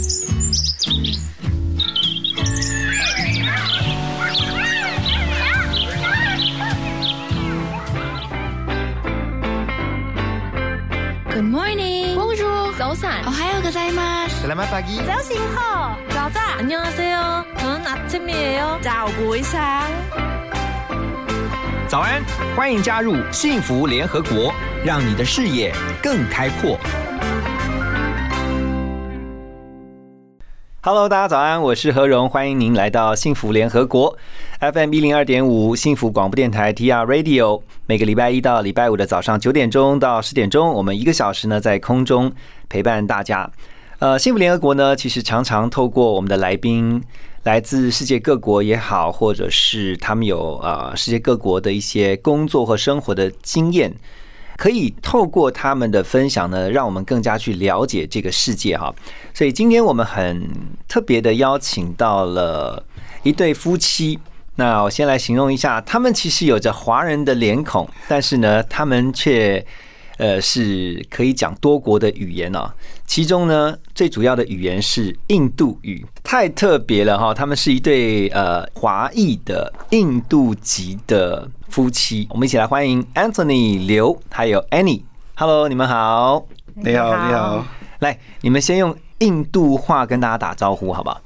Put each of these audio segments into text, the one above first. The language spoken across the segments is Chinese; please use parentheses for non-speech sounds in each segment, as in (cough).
Good morning. Bonjour. 早安. 오하요 고자이마스. Selamat pagi. 早醒好. 자자. 안녕하세요. 저는 아침이에요. 早不一상《早安》，欢迎加入幸福联合国，让你的视野更开阔。 Hello，大家早安，我是何荣，欢迎您来到幸福联合国 FM 一零二点五幸福广播电台 TR Radio。每个礼拜一到礼拜五的早上九点钟到十点钟，我们一个小时呢在空中陪伴大家。呃，幸福联合国呢，其实常常透过我们的来宾，来自世界各国也好，或者是他们有呃世界各国的一些工作和生活的经验。可以透过他们的分享呢，让我们更加去了解这个世界哈。所以今天我们很特别的邀请到了一对夫妻。那我先来形容一下，他们其实有着华人的脸孔，但是呢，他们却呃是可以讲多国的语言哦。其中呢，最主要的语言是印度语，太特别了哈。他们是一对呃华裔的印度籍的。夫妻，我们一起来欢迎 Anthony 刘还有 Annie。Hello，你们好。你好，你好。来，你们先用印度话跟大家打招呼，好不好？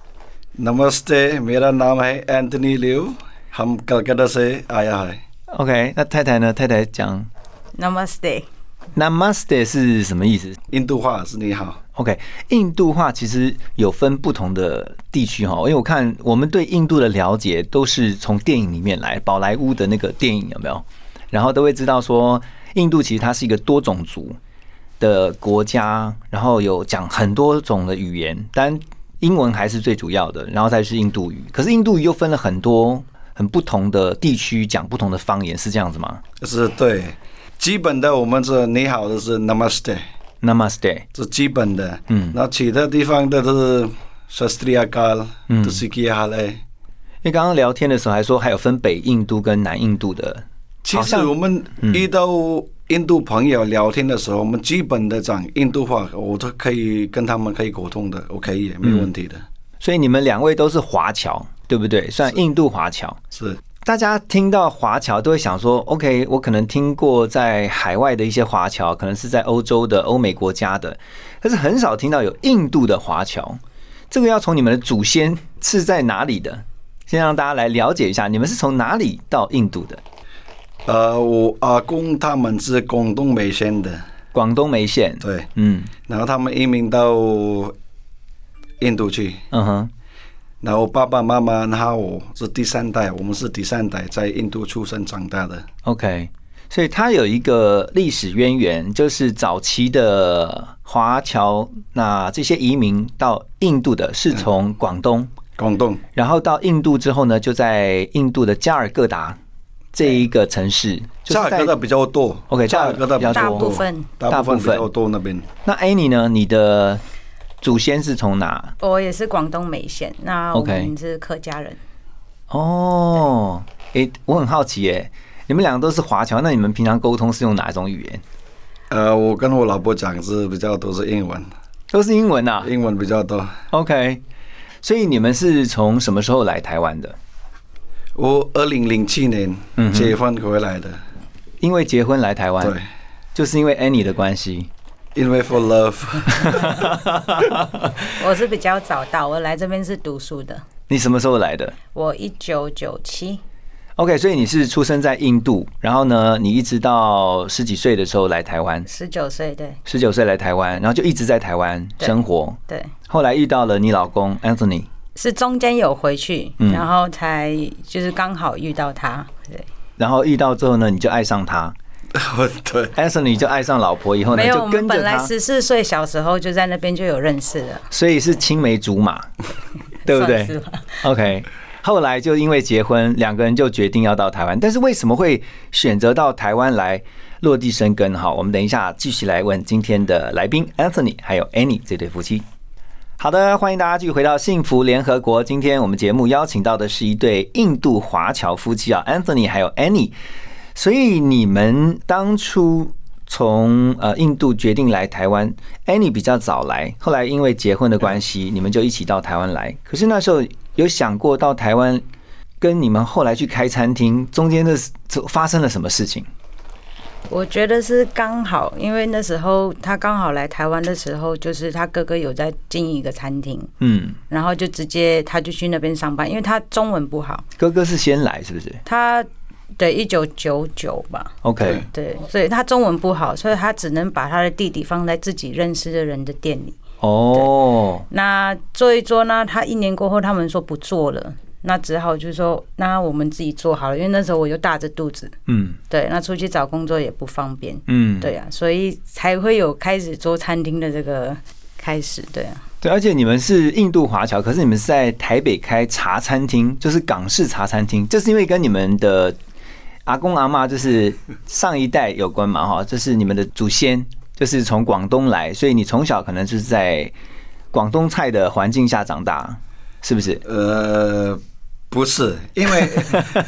Namaste, मेरा नाम है Anthony Liu, हम कलकत्ता से आया है。OK，那太太呢？太太讲 Namaste。 Namaste 是什么意思？印度话是你好。OK，印度话其实有分不同的地区哈，因为我看我们对印度的了解都是从电影里面来，宝莱坞的那个电影有没有？然后都会知道说，印度其实它是一个多种族的国家，然后有讲很多种的语言，但英文还是最主要的，然后再是印度语。可是印度语又分了很多很不同的地区，讲不同的方言，是这样子吗？是对，基本的我们是你好的是 Namaste。Namaste，是基本的。嗯，那其他地方的是 Sastriakal，都是其他嘞。因为刚刚聊天的时候还说还有分北印度跟南印度的。其实我们遇到印度朋友聊天的时候，我们基本的讲印度话，我都可以跟他们可以沟通的，OK 也没问题的。所以你们两位都是华侨，对不对？算印度华侨是。大家听到华侨都会想说：“OK，我可能听过在海外的一些华侨，可能是在欧洲的、欧美国家的，但是很少听到有印度的华侨。这个要从你们的祖先是在哪里的，先让大家来了解一下，你们是从哪里到印度的？”呃，我阿公他们是广东梅县的，广东梅县对，嗯，然后他们移民到印度去，嗯哼。然后爸爸妈妈，然后我是第三代，我们是第三代在印度出生长大的。OK，所以它有一个历史渊源，就是早期的华侨，那这些移民到印度的是从广东，广东，然后到印度之后呢，就在印度的加尔各答这一个城市，加尔各答比较多。OK，加尔各答比较多，大部分，大部分比较多那边。那 Annie 呢？你的？祖先是从哪？我也是广东梅县，那我们是客家人。哦，哎，我很好奇，哎，你们两个都是华侨，那你们平常沟通是用哪一种语言？呃，我跟我老婆讲是比较都是英文，都是英文啊，英文比较多。OK，所以你们是从什么时候来台湾的？我二零零七年结婚回来的，因为结婚来台湾，对，就是因为 Annie 的关系。因为 for love，(laughs) 我是比较早到，我来这边是读书的。你什么时候来的？我一九九七。OK，所以你是出生在印度，然后呢，你一直到十几岁的时候来台湾。十九岁，对。十九岁来台湾，然后就一直在台湾生活。对。后来遇到了你老公 Anthony，是中间有回去，然后才就是刚好遇到他。对。然后遇到之后呢，你就爱上他。(laughs) 对，Anthony 就爱上老婆以后呢，就跟。本来十四岁小时候就在那边就有认识了，所以是青梅竹马，(laughs) 对不对？OK，后来就因为结婚，两个人就决定要到台湾。但是为什么会选择到台湾来落地生根？哈，我们等一下继续来问今天的来宾 Anthony 还有 Annie 这对夫妻。好的，欢迎大家继续回到幸福联合国。今天我们节目邀请到的是一对印度华侨夫妻啊，Anthony 还有 Annie。所以你们当初从呃印度决定来台湾，Annie 比较早来，后来因为结婚的关系，你们就一起到台湾来。可是那时候有想过到台湾跟你们后来去开餐厅，中间的发生了什么事情？我觉得是刚好，因为那时候他刚好来台湾的时候，就是他哥哥有在经营一个餐厅，嗯，然后就直接他就去那边上班，因为他中文不好。哥哥是先来是不是？他。对，一九九九吧。OK。对，所以他中文不好，所以他只能把他的弟弟放在自己认识的人的店里。哦。那做一做呢？他一年过后，他们说不做了，那只好就是说，那我们自己做好了。因为那时候我就大着肚子。嗯。对，那出去找工作也不方便。嗯。对呀，所以才会有开始做餐厅的这个开始。对啊。对，而且你们是印度华侨，可是你们是在台北开茶餐厅，就是港式茶餐厅，就是因为跟你们的。阿公阿妈就是上一代有关嘛哈，这是你们的祖先，就是从广东来，所以你从小可能就是在广东菜的环境下长大，是不是？呃，不是，因为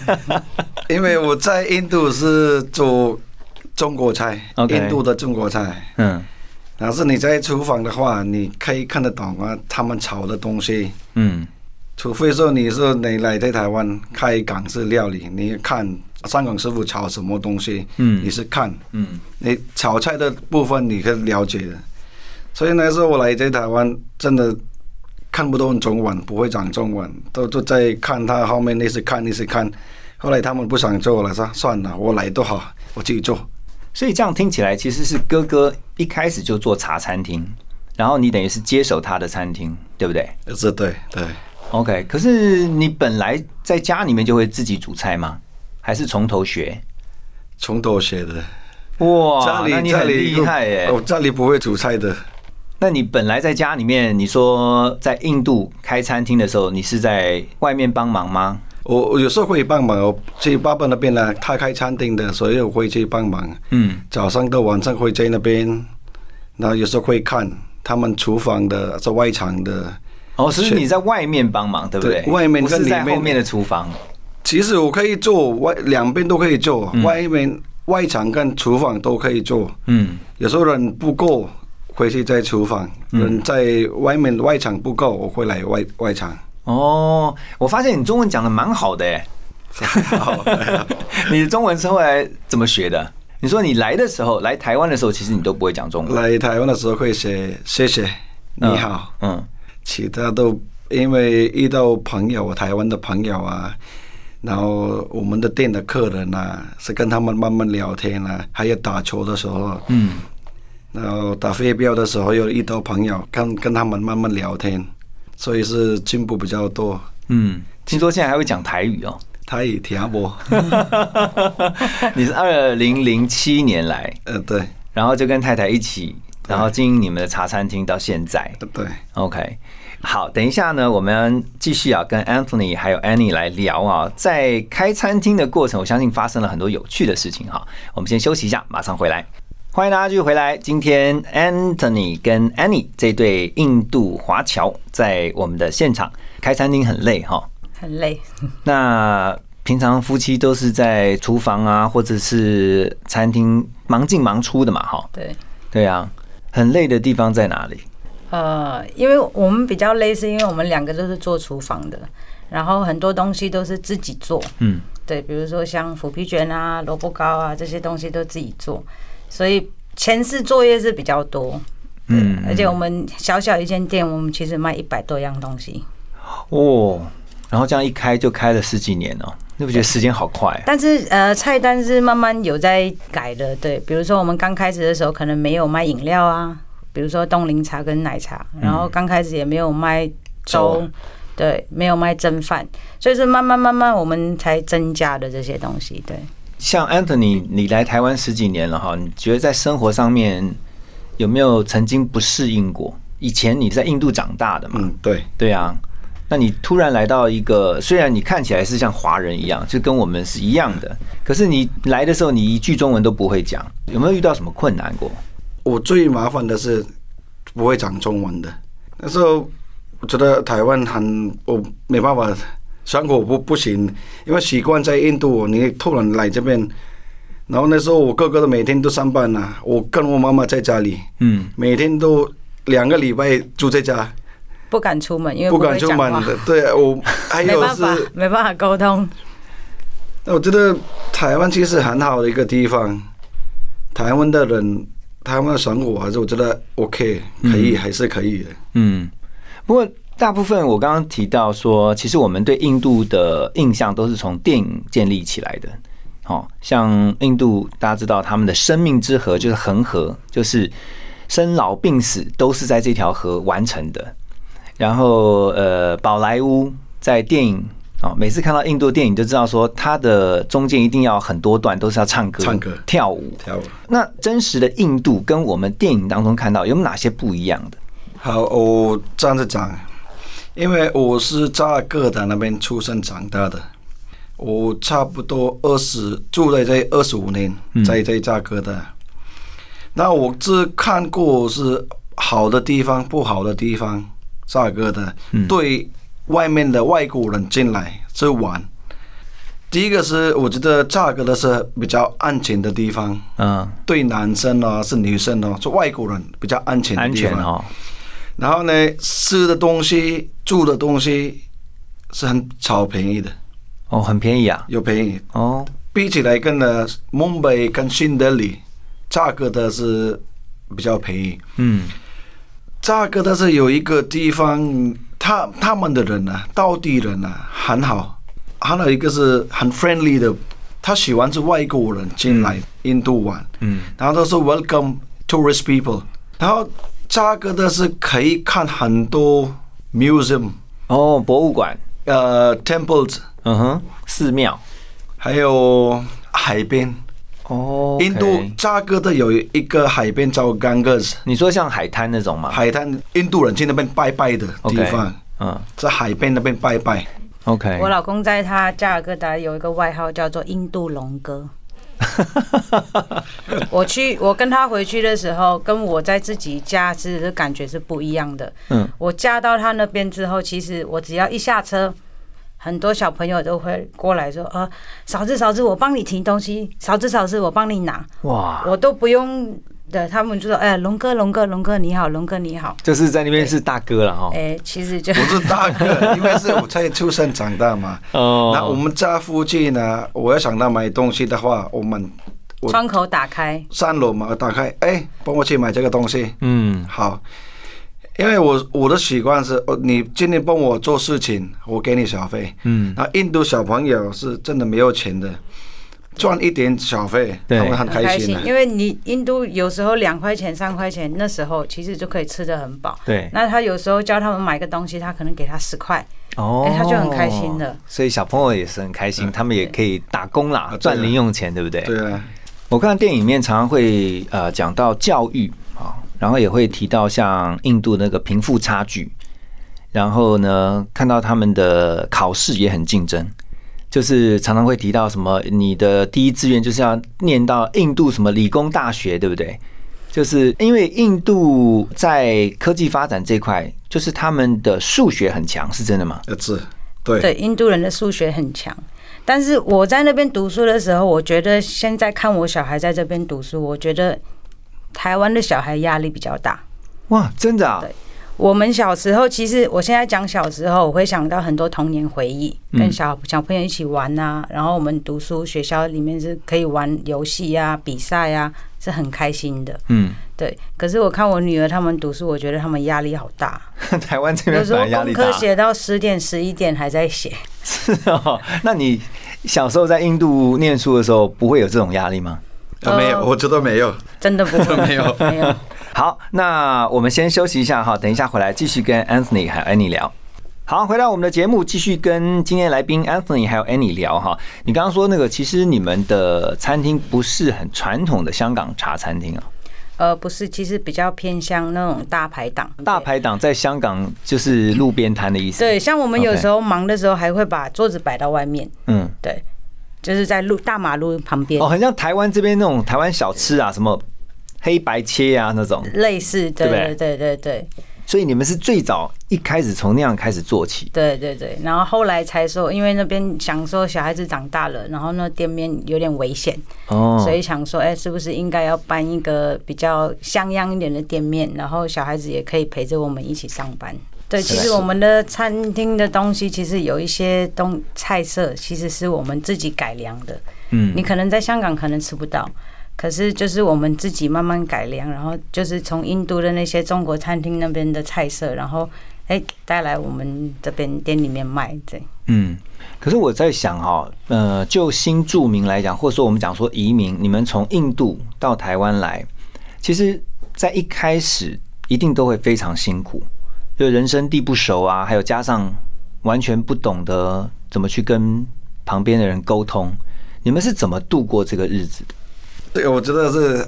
(laughs) 因为我在印度是做中国菜，印度的中国菜，嗯，但是你在厨房的话，你可以看得懂啊，他们炒的东西，嗯，除非说你是你来在台湾开港式料理，你看。香港师傅炒什么东西？嗯，你是看，嗯，你炒菜的部分你可以了解的。所以那时候我来在台湾，真的看不懂中文，不会讲中文，都都在看他后面那些看那些看。后来他们不想做了，说算了，我来都好，我自己做。所以这样听起来，其实是哥哥一开始就做茶餐厅，然后你等于是接手他的餐厅，对不对？是，对对。OK，可是你本来在家里面就会自己煮菜吗？还是从头学，从头学的哇！那你很厉害耶！我家里不会煮菜的。那你本来在家里面，你说在印度开餐厅的时候，你是在外面帮忙吗？我有时候会帮忙，我去爸爸那边呢，他开餐厅的，所以我会去帮忙。嗯，早上到晚上会在那边，然后有时候会看他们厨房的，在外场的。哦，所以你在外面帮忙，对不对？外面是在后面的厨房。其实我可以做外两边都可以做，外面外场跟厨房都可以做。嗯，有时候人不够，回去在厨房；人在外面外场不够，我会来外外场。哦，我发现你中文讲的蛮好的哎。(laughs) 你的中文是后来怎么学的？你说你来的时候，来台湾的时候，其实你都不会讲中文。来台湾的时候会写谢谢你好，嗯，其他都因为遇到朋友，台湾的朋友啊。然后我们的店的客人呐，是跟他们慢慢聊天啊，还有打球的时候，嗯，然后打飞镖的时候又遇到朋友，跟跟他们慢慢聊天，所以是进步比较多。嗯，听说现在还会讲台语哦，台语听不？(laughs) 你是二零零七年来，呃，对，然后就跟太太一起，然后经营你们的茶餐厅到现在，对，OK。好，等一下呢，我们继续啊，跟 Anthony 还有 Annie 来聊啊，在开餐厅的过程，我相信发生了很多有趣的事情哈。我们先休息一下，马上回来。欢迎大家继续回来。今天 Anthony 跟 Annie 这对印度华侨在我们的现场开餐厅，很累哈，很累。那平常夫妻都是在厨房啊，或者是餐厅忙进忙出的嘛，哈。对，对啊，很累的地方在哪里？呃，因为我们比较累，是因为我们两个都是做厨房的，然后很多东西都是自己做。嗯，对，比如说像腐皮卷啊、萝卜糕啊这些东西都自己做，所以前世作业是比较多。嗯，而且我们小小一间店，我们其实卖一百多样东西。哦，然后这样一开就开了十几年了，你不觉得时间好快？但是呃，菜单是慢慢有在改的。对，比如说我们刚开始的时候，可能没有卖饮料啊。比如说冻柠茶跟奶茶，然后刚开始也没有卖粥，对，没有卖蒸饭，所以是慢慢慢慢我们才增加的这些东西。对，像 Anthony，你来台湾十几年了哈，你觉得在生活上面有没有曾经不适应过？以前你在印度长大的嘛，嗯，对，对啊，那你突然来到一个，虽然你看起来是像华人一样，就跟我们是一样的，可是你来的时候，你一句中文都不会讲，有没有遇到什么困难过？我最麻烦的是不会讲中文的。那时候我觉得台湾很，我没办法生活不不行，因为习惯在印度，你突然来这边，然后那时候我哥哥都每天都上班呐，我跟我妈妈在家里，嗯，每天都两个礼拜住在家，不敢出门，因为不敢出门的。对，我 (laughs) 还有是没办法沟通。那我觉得台湾其实很好的一个地方，台湾的人，台湾的生活还是我觉得 OK，可以还是可以的。嗯，不过大部分我刚刚提到说，其实我们对印度的印象都是从电影建立起来的。哦，像印度，大家知道他们的生命之河就是恒河，就是生老病死都是在这条河完成的。然后，呃，宝莱坞在电影哦，每次看到印度电影就知道说，它的中间一定要很多段都是要唱歌、唱歌、跳舞、跳舞。那真实的印度跟我们电影当中看到有哪些不一样的？好，我这样子讲，因为我是在各大那边出生长大的。我差不多二十住在这二十五年，在这价格的。那我只看过是好的地方，不好的地方，价格的。对外面的外国人进来是玩。第一个是我觉得价格的是比较安全的地方。嗯。对男生呢是女生呢是外国人比较安全的地方。哦。然后呢，吃的东西、住的东西是很超便宜的。哦，很便宜啊，又便宜哦。比起来，跟呢，孟买跟新德里，价格的是比较便宜。嗯，价格他是有一个地方，他他们的人呢，当地人呢很好，还有一个是很 friendly 的，他喜欢是外国人进来印度玩。嗯，然后他说 welcome tourist people。然后扎格的是可以看很多 museum 哦，博物馆，呃，temples。嗯哼，寺庙，还有海边哦。印度扎哥的有一个海边叫 Ganges，你说像海滩那种吗？海滩，印度人去那边拜拜的地方。嗯，在海边那边拜拜。OK，我老公在他加尔各答有一个外号叫做印度龙哥。我去，我跟他回去的时候，跟我在自己家其实感觉是不一样的。嗯，我嫁到他那边之后，其实我只要一下车。很多小朋友都会过来说：“呃，嫂子嫂子，我帮你提东西；嫂子嫂子，我帮你拿。”哇，我都不用的，他们就说：“哎，龙哥龙哥龙哥你好，龙哥你好。”就是在那边是大哥了哈。哎，其实就不是大哥，(laughs) 因为是我才出生长大嘛。哦。那我们家附近呢，我要想到买东西的话，我们窗口打开，三楼嘛打开，哎，帮我去买这个东西。嗯，好。因为我我的习惯是，哦，你今天帮我做事情，我给你小费。嗯，那印度小朋友是真的没有钱的，赚一点小费，他们很开心。因为你印度有时候两块钱、三块钱，那时候其实就可以吃的很饱。对。那他有时候叫他们买个东西，他可能给他十块，哦，他就很开心的。所以小朋友也是很开心，他们也可以打工啦，赚零用钱，对不对？对啊。我看电影里面常常会呃讲到教育。然后也会提到像印度那个贫富差距，然后呢，看到他们的考试也很竞争，就是常常会提到什么你的第一志愿就是要念到印度什么理工大学，对不对？就是因为印度在科技发展这块，就是他们的数学很强，是真的吗？是，对，对，印度人的数学很强。但是我在那边读书的时候，我觉得现在看我小孩在这边读书，我觉得。台湾的小孩压力比较大，哇，真的啊！对，我们小时候，其实我现在讲小时候，我会想到很多童年回忆，跟小小朋友一起玩啊。然后我们读书，学校里面是可以玩游戏啊、比赛啊，是很开心的。嗯，对。可是我看我女儿他们读书，我觉得他们压力好大。(laughs) 台湾这边有时候功课写到十点、十一点还在写。(laughs) 是哦，那你小时候在印度念书的时候，不会有这种压力吗？没有，我觉得没有，真的不会 (laughs) 没有没有。好，那我们先休息一下哈，等一下回来继续跟 Anthony 还有 Annie 聊。好，回到我们的节目，继续跟今天来宾 Anthony 还有 Annie 聊哈。你刚刚说那个，其实你们的餐厅不是很传统的香港茶餐厅啊？呃，不是，其实比较偏向那种大排档。大排档在香港就是路边摊的意思。对，像我们有时候忙的时候，还会把桌子摆到外面。嗯，对。就是在路大马路旁边哦，很像台湾这边那种台湾小吃啊，什么黑白切啊那种类似，对对对对对。所以你们是最早一开始从那样开始做起。对对对，然后后来才说，因为那边想说小孩子长大了，然后那店面有点危险，哦，所以想说，哎，是不是应该要搬一个比较像样一点的店面，然后小孩子也可以陪着我们一起上班。对，其实我们的餐厅的东西，其实有一些东菜色，其实是我们自己改良的。嗯，你可能在香港可能吃不到。可是就是我们自己慢慢改良，然后就是从印度的那些中国餐厅那边的菜色，然后哎带来我们这边店里面卖。对，嗯。可是我在想哈，呃，就新住民来讲，或者说我们讲说移民，你们从印度到台湾来，其实，在一开始一定都会非常辛苦，就人生地不熟啊，还有加上完全不懂得怎么去跟旁边的人沟通，你们是怎么度过这个日子的？对，我觉得是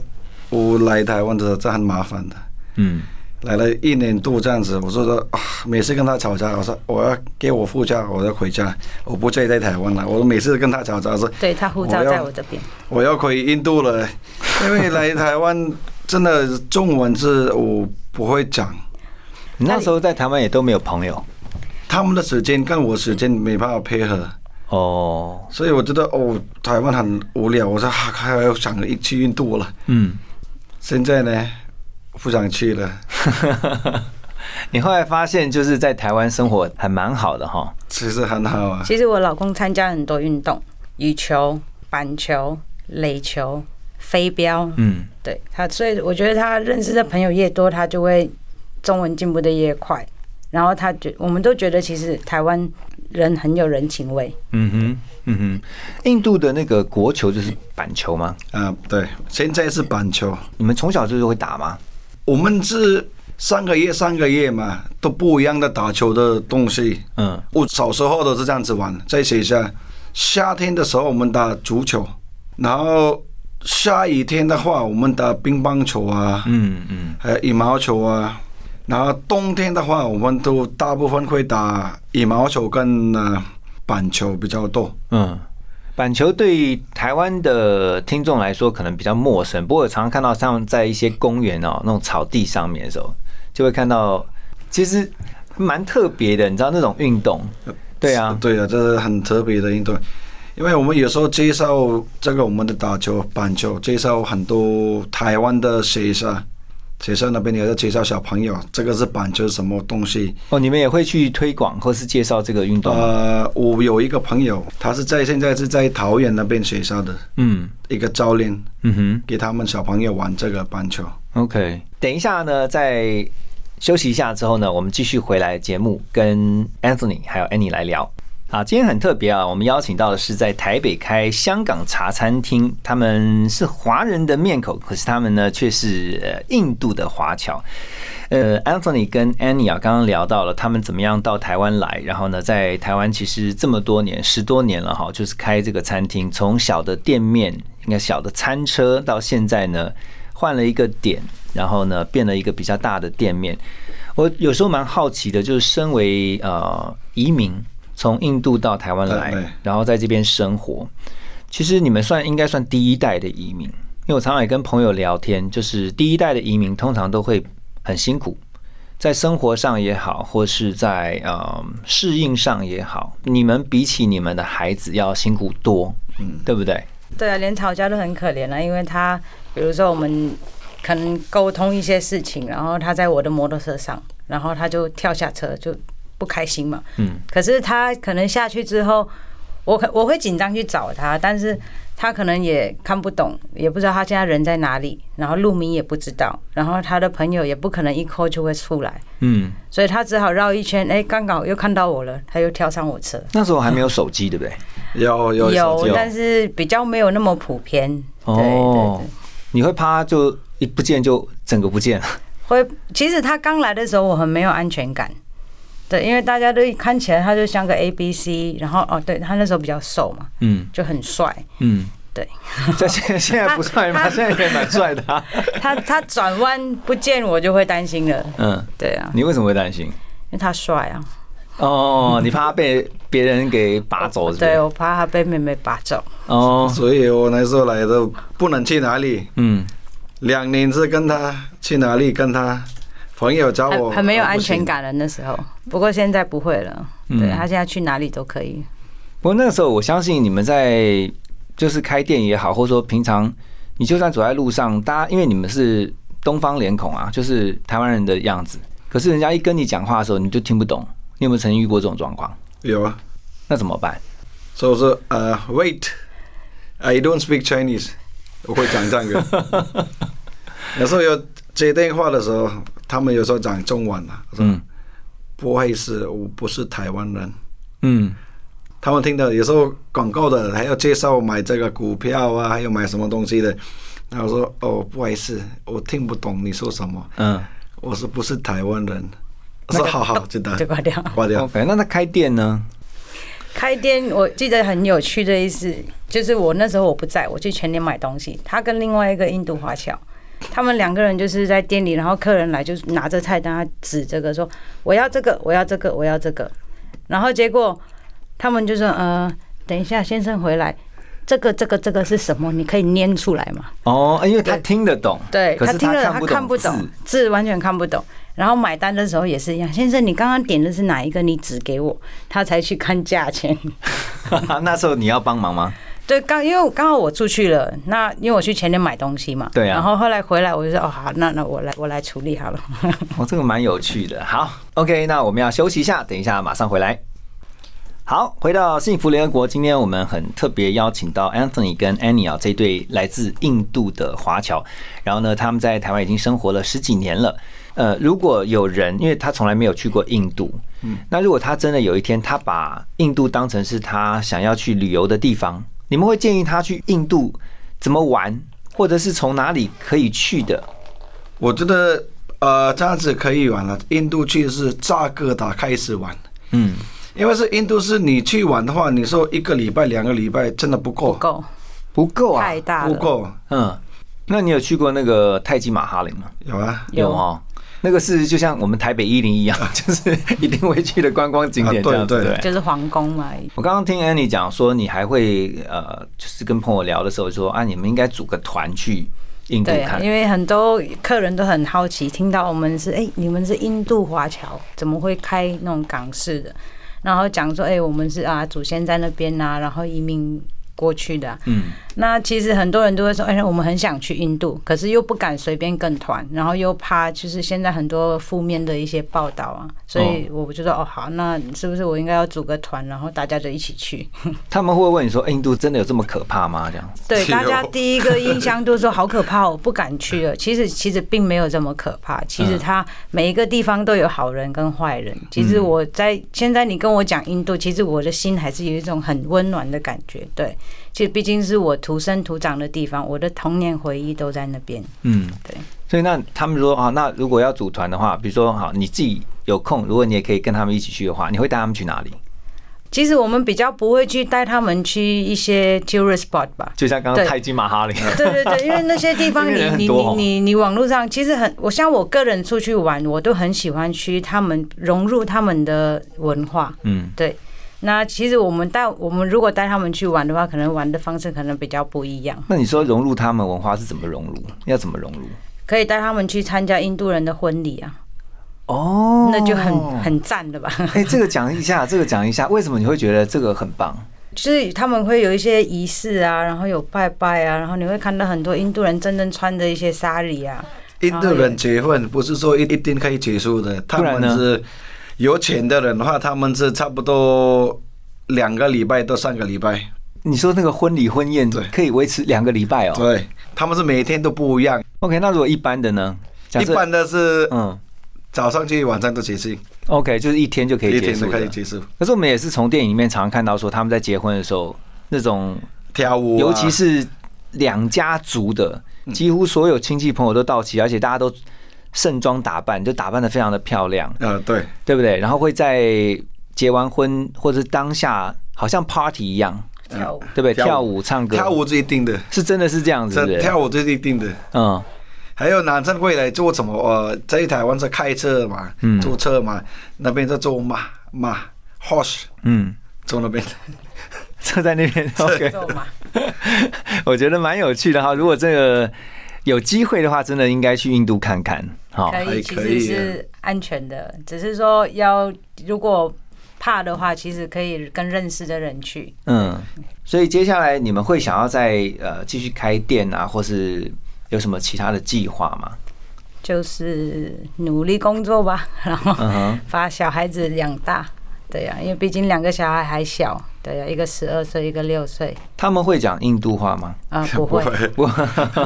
我来台湾的时候这很麻烦的。嗯，来了一年多这样子，我说说啊，每次跟他吵架，我说我要给我护照，我要回家，我不再在台湾了。我每次跟他吵架说，对他护照在我这边，我要回印度了，因为来台湾真的中文字我不会讲。你那时候在台湾也都没有朋友，他们的时间跟我时间没办法配合。哦，所以我觉得哦，台湾很无聊，我说还要想一去印度了。嗯，现在呢，不想去了。(laughs) 你后来发现，就是在台湾生活还蛮好的哈。其实很好啊。其实我老公参加很多运动，羽球、板球、垒球、飞镖。嗯，对他，所以我觉得他认识的朋友越多，他就会中文进步的越快。然后他觉，我们都觉得其实台湾。人很有人情味。嗯哼，嗯哼，印度的那个国球就是板球吗？啊，对，现在是板球。你们从小就是会打吗？我们是三个月三个月嘛，都不一样的打球的东西。嗯，我小时候都是这样子玩，在学校。夏天的时候我们打足球，然后下雨天的话我们打乒乓球啊，嗯嗯，还有羽毛球啊。然后冬天的话，我们都大部分会打羽毛球跟呃板球比较多。嗯，板球对台湾的听众来说可能比较陌生，不过我常常看到像在一些公园哦那种草地上面的时候，就会看到其实蛮特别的，你知道那种运动？对啊，对啊，这是很特别的运动，因为我们有时候介绍这个我们的打球板球，介绍很多台湾的学生。学校那边你要介绍小朋友，这个是板球什么东西？哦，你们也会去推广或是介绍这个运动？呃，我有一个朋友，他是在现在是在桃园那边学校的，嗯，一个教练，嗯哼，给他们小朋友玩这个板球。OK，等一下呢，在休息一下之后呢，我们继续回来节目，跟 Anthony 还有 Annie 来聊。啊，今天很特别啊！我们邀请到的是在台北开香港茶餐厅，他们是华人的面孔，可是他们呢却是印度的华侨。呃，Anthony 跟 Annie 啊，刚刚聊到了他们怎么样到台湾来，然后呢，在台湾其实这么多年，十多年了哈，就是开这个餐厅，从小的店面，应该小的餐车，到现在呢换了一个点，然后呢变了一个比较大的店面。我有时候蛮好奇的，就是身为呃移民。从印度到台湾来，然后在这边生活。其实你们算应该算第一代的移民，因为我常常也跟朋友聊天，就是第一代的移民通常都会很辛苦，在生活上也好，或是在呃适应上也好，你们比起你们的孩子要辛苦多，嗯，对不对？对啊，连吵架都很可怜了，因为他比如说我们可能沟通一些事情，然后他在我的摩托车上，然后他就跳下车就。不开心嘛？嗯。可是他可能下去之后，我可我会紧张去找他，但是他可能也看不懂，也不知道他现在人在哪里，然后路名也不知道，然后他的朋友也不可能一 call 就会出来。嗯。所以他只好绕一圈，哎，刚好又看到我了，他又跳上我车。那时候还没有手机，对不对？有有有，但是比较没有那么普遍。哦。你会怕就一不见就整个不见了？会。其实他刚来的时候，我很没有安全感。对，因为大家都看起来他就像个 A B C，然后哦，对他那时候比较瘦嘛，嗯，就很帅，嗯，对。这现现在不帅吗？现在也蛮帅的。他他转弯不见我就会担心了，嗯，对啊。你为什么会担心？因为他帅啊。哦，你怕他被别人给拔走？对，我怕他被妹妹拔走。哦，所以我那时候来的不能去哪里，嗯，两年是跟他去哪里跟他。朋友找我很没有安全感了那时候。不过现在不会了，对他现在去哪里都可以。不过那个时候，我相信你们在就是开店也好，或者说平常你就算走在路上，大家因为你们是东方脸孔啊，就是台湾人的样子，可是人家一跟你讲话的时候，你就听不懂。你有没有曾经遇过这种状况？有啊。那怎么办？所以说呃，Wait，I don't speak Chinese。我会讲这个。(laughs) 有时候有接电话的时候，他们有时候讲中文啊，嗯，不会是，我不是台湾人。嗯。他们听到有时候广告的还要介绍买这个股票啊，还有买什么东西的，然后说哦不好意思，我听不懂你说什么。嗯。我说不是台湾人。我说好好，知道。就挂掉。挂掉。OK，那他开店呢？开店，我记得很有趣的意思，就是我那时候我不在，我去全年买东西，他跟另外一个印度华侨，他们两个人就是在店里，然后客人来就拿着菜单，他指这个说我要这个，我要这个，我要这个，然后结果他们就说呃，等一下先生回来，这个这个这个是什么？你可以念出来吗？哦，因为他听得懂，对他听了他看不懂字，完全看不懂。然后买单的时候也是一样，先生，你刚刚点的是哪一个？你指给我，他才去看价钱。(laughs) 那时候你要帮忙吗？对，刚因为刚好我出去了，那因为我去前天买东西嘛。对啊。然后后来回来，我就说哦好，那那我来我来处理好了。(laughs) 哦，这个蛮有趣的。好，OK，那我们要休息一下，等一下马上回来。好，回到幸福联合国，今天我们很特别邀请到 Anthony 跟 Annie 啊这对来自印度的华侨，然后呢，他们在台湾已经生活了十几年了。呃，如果有人，因为他从来没有去过印度，嗯，那如果他真的有一天，他把印度当成是他想要去旅游的地方，你们会建议他去印度怎么玩，或者是从哪里可以去的？我觉得，呃，这样子可以玩了。印度去是扎格达开始玩，嗯，因为是印度是你去玩的话，你说一个礼拜、两个礼拜真的不够，不够，不够啊，太大不够，嗯。那你有去过那个泰姬玛哈林吗？有啊，有啊。那个是就像我们台北一零一样，(laughs) 就是一定会去的观光景点这样子，就是皇宫嘛。我刚刚听 Annie 讲说，你还会呃，就是跟朋友聊的时候说啊，你们应该组个团去印度看，因为很多客人都很好奇，听到我们是哎，你们是印度华侨，怎么会开那种港式的？然后讲说哎，我们是啊，祖先在那边呐，然后移民。过去的，嗯，那其实很多人都会说，哎，我们很想去印度，可是又不敢随便跟团，然后又怕就是现在很多负面的一些报道啊，所以我就说，哦，好，那是不是我应该要组个团，然后大家就一起去？他们会问你说，印度真的有这么可怕吗？这样子？对，(laughs) 大家第一个印象都说好可怕，我不敢去了。其实其实并没有这么可怕，其实它每一个地方都有好人跟坏人。其实我在现在你跟我讲印度，其实我的心还是有一种很温暖的感觉，对。其实毕竟是我土生土长的地方，我的童年回忆都在那边。嗯，对。所以那他们说啊，那如果要组团的话，比如说好，你自己有空，如果你也可以跟他们一起去的话，你会带他们去哪里？其实我们比较不会去带他们去一些 tourist spot 吧，就像刚刚泰姬玛哈陵。对对对，因为那些地方你 (laughs) 你你你你网络上其实很，我像我个人出去玩，我都很喜欢去他们融入他们的文化。嗯，对。那其实我们带我们如果带他们去玩的话，可能玩的方式可能比较不一样。那你说融入他们文化是怎么融入？要怎么融入？可以带他们去参加印度人的婚礼啊！哦，那就很很赞的吧？哎，这个讲一下，(laughs) 这个讲一下，为什么你会觉得这个很棒？就是他们会有一些仪式啊，然后有拜拜啊，然后你会看到很多印度人真正穿的一些纱里啊。印度人结婚不是说一一定可以结束的，他们是。有钱的人的话，他们是差不多两个礼拜到三个礼拜。你说那个婚礼婚宴对，可以维持两个礼拜哦。对，他们是每天都不一样。OK，那如果一般的呢？一般的是嗯，早上去晚上都结束。OK，就是一天就可以结束。可以结束。可是我们也是从电影里面常常看到说，他们在结婚的时候那种跳舞，尤其是两家族的，几乎所有亲戚朋友都到齐，而且大家都。盛装打扮就打扮的非常的漂亮，呃，对，对不对？然后会在结完婚或者当下，好像 party 一样跳舞，对不对？跳舞唱歌，跳舞是一定的，是真的是这样子，跳舞是一定的，嗯。还有男生会来做什么？呃，在台湾是开车嘛，坐车嘛，那边在坐马马 horse，嗯，坐那边，(laughs) 坐在那边，OK，(laughs) 我觉得蛮有趣的哈。如果这个。有机会的话，真的应该去印度看看。好，可以，其实是安全的，只是说要如果怕的话，其实可以跟认识的人去。嗯，所以接下来你们会想要再呃继续开店啊，或是有什么其他的计划吗？就是努力工作吧，(laughs) 然后把小孩子养大。对呀，因为毕竟两个小孩还小。对呀，一个十二岁，一个六岁。他们会讲印度话吗？啊，不会。(laughs) 不，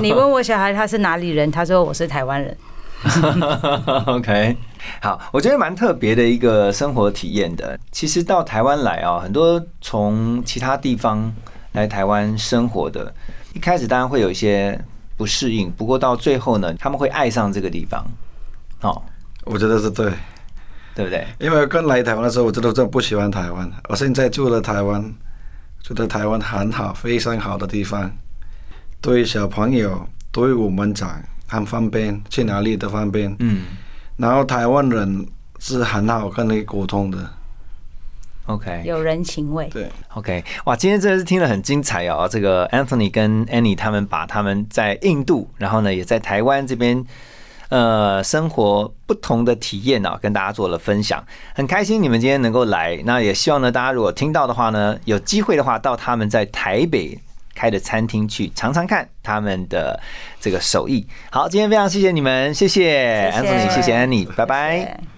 你问我小孩他是哪里人，他说我是台湾人。(laughs) OK，好，我觉得蛮特别的一个生活体验的。其实到台湾来啊，很多从其他地方来台湾生活的，一开始当然会有一些不适应，不过到最后呢，他们会爱上这个地方。哦，我觉得是对。对不对？因为刚来台湾的时候，我真的真不喜欢台湾。我现在住了台湾，觉得台湾很好，非常好的地方。对小朋友，对我们长很方便，去哪里都方便。嗯。然后台湾人是很好跟你沟通的。OK。有人情味。对。OK，哇，今天真的是听了很精彩哦。这个 Anthony 跟 Annie 他们把他们在印度，然后呢也在台湾这边。呃，生活不同的体验啊，跟大家做了分享，很开心你们今天能够来。那也希望呢，大家如果听到的话呢，有机会的话，到他们在台北开的餐厅去尝尝看他们的这个手艺。好，今天非常谢谢你们，谢谢安总，谢谢安妮，拜拜。